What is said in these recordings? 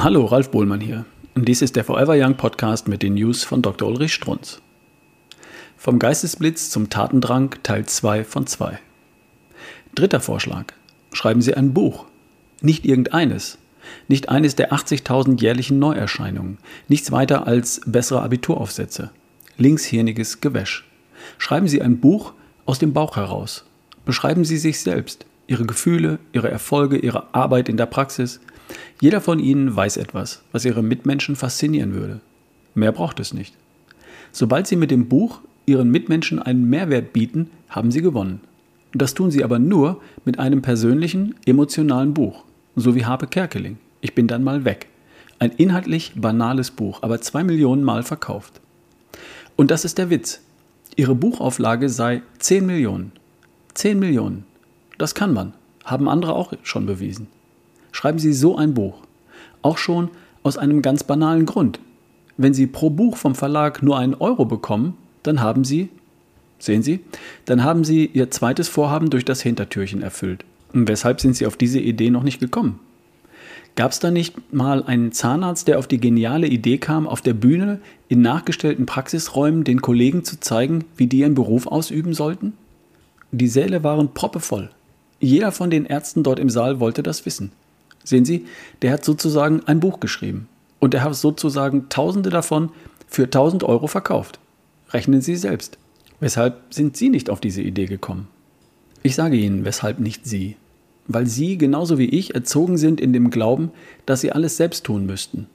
Hallo, Ralf Bohlmann hier. Dies ist der Forever Young Podcast mit den News von Dr. Ulrich Strunz. Vom Geistesblitz zum Tatendrang Teil 2 von 2. Dritter Vorschlag. Schreiben Sie ein Buch. Nicht irgendeines. Nicht eines der 80.000 jährlichen Neuerscheinungen. Nichts weiter als bessere Abituraufsätze. Linkshirniges Gewäsch. Schreiben Sie ein Buch aus dem Bauch heraus. Beschreiben Sie sich selbst, Ihre Gefühle, Ihre Erfolge, Ihre Arbeit in der Praxis, jeder von ihnen weiß etwas, was ihre Mitmenschen faszinieren würde. Mehr braucht es nicht. Sobald sie mit dem Buch ihren Mitmenschen einen Mehrwert bieten, haben sie gewonnen. Das tun sie aber nur mit einem persönlichen, emotionalen Buch, so wie Harpe Kerkeling. Ich bin dann mal weg. Ein inhaltlich banales Buch, aber zwei Millionen Mal verkauft. Und das ist der Witz. Ihre Buchauflage sei 10 Millionen. 10 Millionen. Das kann man. Haben andere auch schon bewiesen schreiben Sie so ein Buch. Auch schon aus einem ganz banalen Grund. Wenn Sie pro Buch vom Verlag nur einen Euro bekommen, dann haben Sie, sehen Sie, dann haben Sie Ihr zweites Vorhaben durch das Hintertürchen erfüllt. Und weshalb sind Sie auf diese Idee noch nicht gekommen? Gab es da nicht mal einen Zahnarzt, der auf die geniale Idee kam, auf der Bühne in nachgestellten Praxisräumen den Kollegen zu zeigen, wie die ihren Beruf ausüben sollten? Die Säle waren proppevoll. Jeder von den Ärzten dort im Saal wollte das wissen. Sehen Sie, der hat sozusagen ein Buch geschrieben. Und er hat sozusagen Tausende davon für 1000 Euro verkauft. Rechnen Sie selbst. Weshalb sind Sie nicht auf diese Idee gekommen? Ich sage Ihnen, weshalb nicht Sie. Weil Sie, genauso wie ich, erzogen sind in dem Glauben, dass Sie alles selbst tun müssten.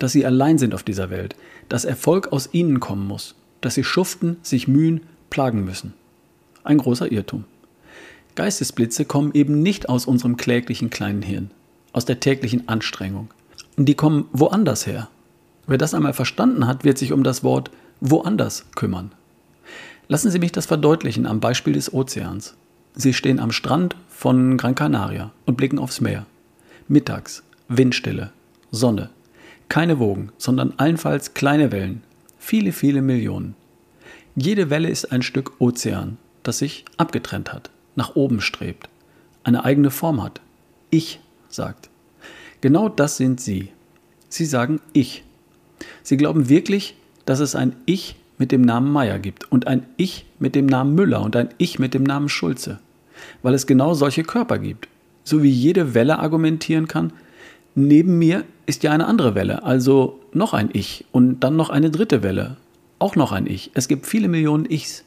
Dass Sie allein sind auf dieser Welt. Dass Erfolg aus Ihnen kommen muss. Dass Sie schuften, sich mühen, plagen müssen. Ein großer Irrtum. Geistesblitze kommen eben nicht aus unserem kläglichen kleinen Hirn aus der täglichen Anstrengung. Und die kommen woanders her. Wer das einmal verstanden hat, wird sich um das Wort woanders kümmern. Lassen Sie mich das verdeutlichen am Beispiel des Ozeans. Sie stehen am Strand von Gran Canaria und blicken aufs Meer. Mittags, Windstille, Sonne. Keine Wogen, sondern allenfalls kleine Wellen. Viele, viele Millionen. Jede Welle ist ein Stück Ozean, das sich abgetrennt hat, nach oben strebt, eine eigene Form hat. Ich sagt. Genau das sind Sie. Sie sagen Ich. Sie glauben wirklich, dass es ein Ich mit dem Namen Meier gibt und ein Ich mit dem Namen Müller und ein Ich mit dem Namen Schulze, weil es genau solche Körper gibt. So wie jede Welle argumentieren kann, neben mir ist ja eine andere Welle, also noch ein Ich und dann noch eine dritte Welle, auch noch ein Ich. Es gibt viele Millionen Ichs.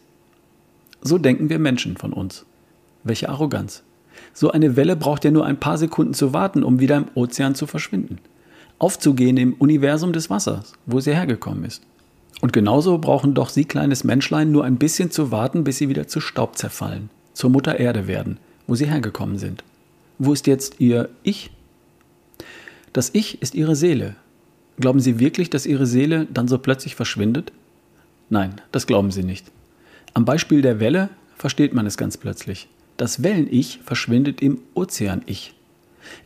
So denken wir Menschen von uns. Welche Arroganz. So eine Welle braucht ja nur ein paar Sekunden zu warten, um wieder im Ozean zu verschwinden. Aufzugehen im Universum des Wassers, wo sie hergekommen ist. Und genauso brauchen doch Sie, kleines Menschlein, nur ein bisschen zu warten, bis Sie wieder zu Staub zerfallen, zur Mutter Erde werden, wo Sie hergekommen sind. Wo ist jetzt Ihr Ich? Das Ich ist Ihre Seele. Glauben Sie wirklich, dass Ihre Seele dann so plötzlich verschwindet? Nein, das glauben Sie nicht. Am Beispiel der Welle versteht man es ganz plötzlich. Das Wellen-Ich verschwindet im Ozean-Ich.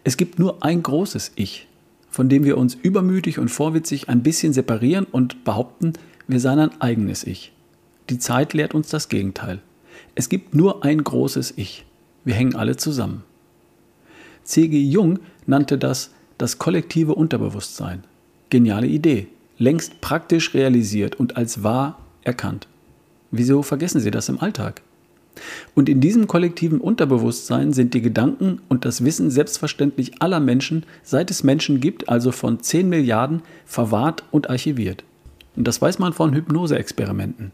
Es gibt nur ein großes Ich, von dem wir uns übermütig und vorwitzig ein bisschen separieren und behaupten, wir seien ein eigenes Ich. Die Zeit lehrt uns das Gegenteil. Es gibt nur ein großes Ich. Wir hängen alle zusammen. C.G. Jung nannte das das kollektive Unterbewusstsein. Geniale Idee, längst praktisch realisiert und als wahr erkannt. Wieso vergessen Sie das im Alltag? Und in diesem kollektiven Unterbewusstsein sind die Gedanken und das Wissen selbstverständlich aller Menschen, seit es Menschen gibt, also von 10 Milliarden, verwahrt und archiviert. Und das weiß man von Hypnoseexperimenten.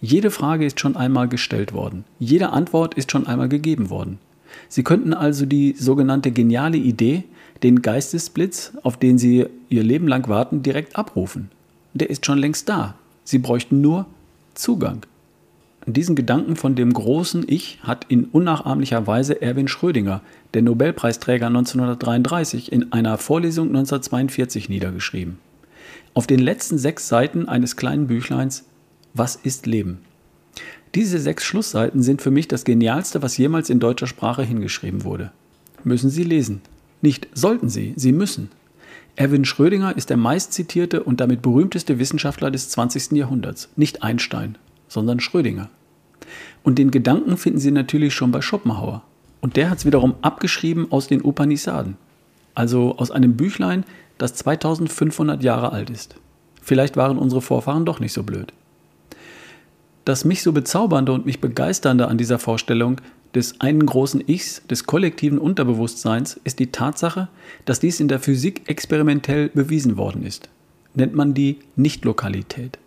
Jede Frage ist schon einmal gestellt worden. Jede Antwort ist schon einmal gegeben worden. Sie könnten also die sogenannte geniale Idee, den Geistesblitz, auf den Sie Ihr Leben lang warten, direkt abrufen. Der ist schon längst da. Sie bräuchten nur Zugang. Diesen Gedanken von dem großen Ich hat in unnachahmlicher Weise Erwin Schrödinger, der Nobelpreisträger 1933, in einer Vorlesung 1942 niedergeschrieben. Auf den letzten sechs Seiten eines kleinen Büchleins Was ist Leben? Diese sechs Schlussseiten sind für mich das Genialste, was jemals in deutscher Sprache hingeschrieben wurde. Müssen Sie lesen. Nicht sollten Sie, Sie müssen. Erwin Schrödinger ist der meistzitierte und damit berühmteste Wissenschaftler des 20. Jahrhunderts, nicht Einstein sondern Schrödinger. Und den Gedanken finden Sie natürlich schon bei Schopenhauer. Und der hat es wiederum abgeschrieben aus den Upanishaden. Also aus einem Büchlein, das 2500 Jahre alt ist. Vielleicht waren unsere Vorfahren doch nicht so blöd. Das mich so bezaubernde und mich begeisternde an dieser Vorstellung des einen großen Ichs, des kollektiven Unterbewusstseins, ist die Tatsache, dass dies in der Physik experimentell bewiesen worden ist. Nennt man die Nichtlokalität.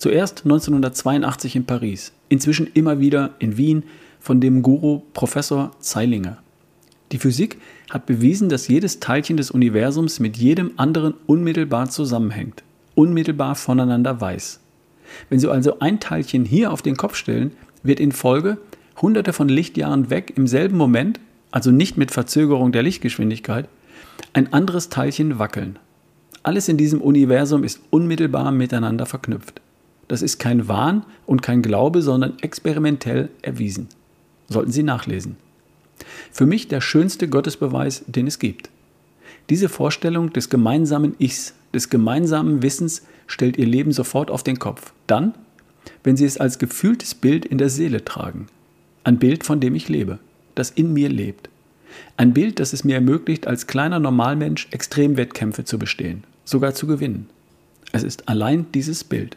Zuerst 1982 in Paris, inzwischen immer wieder in Wien von dem Guru Professor Zeilinger. Die Physik hat bewiesen, dass jedes Teilchen des Universums mit jedem anderen unmittelbar zusammenhängt, unmittelbar voneinander weiß. Wenn Sie also ein Teilchen hier auf den Kopf stellen, wird in Folge hunderte von Lichtjahren weg im selben Moment, also nicht mit Verzögerung der Lichtgeschwindigkeit, ein anderes Teilchen wackeln. Alles in diesem Universum ist unmittelbar miteinander verknüpft. Das ist kein Wahn und kein Glaube, sondern experimentell erwiesen. Sollten Sie nachlesen. Für mich der schönste Gottesbeweis, den es gibt. Diese Vorstellung des gemeinsamen Ichs, des gemeinsamen Wissens stellt ihr Leben sofort auf den Kopf. Dann, wenn sie es als gefühltes Bild in der Seele tragen. Ein Bild, von dem ich lebe, das in mir lebt. Ein Bild, das es mir ermöglicht, als kleiner Normalmensch Extremwettkämpfe zu bestehen, sogar zu gewinnen. Es ist allein dieses Bild.